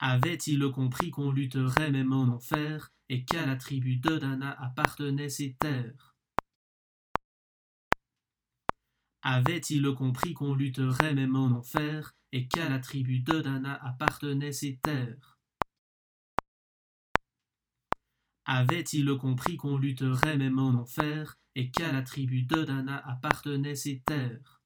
Avait-il compris qu'on lutterait même en enfer, et qu'à la tribu de Dana appartenaient ces terres? Avait-il compris qu'on lutterait même en enfer, et qu'à la tribu de Dana appartenaient ces terres? Avait-il compris qu'on lutterait même en enfer, et qu'à la tribu de Dana appartenaient ces terres?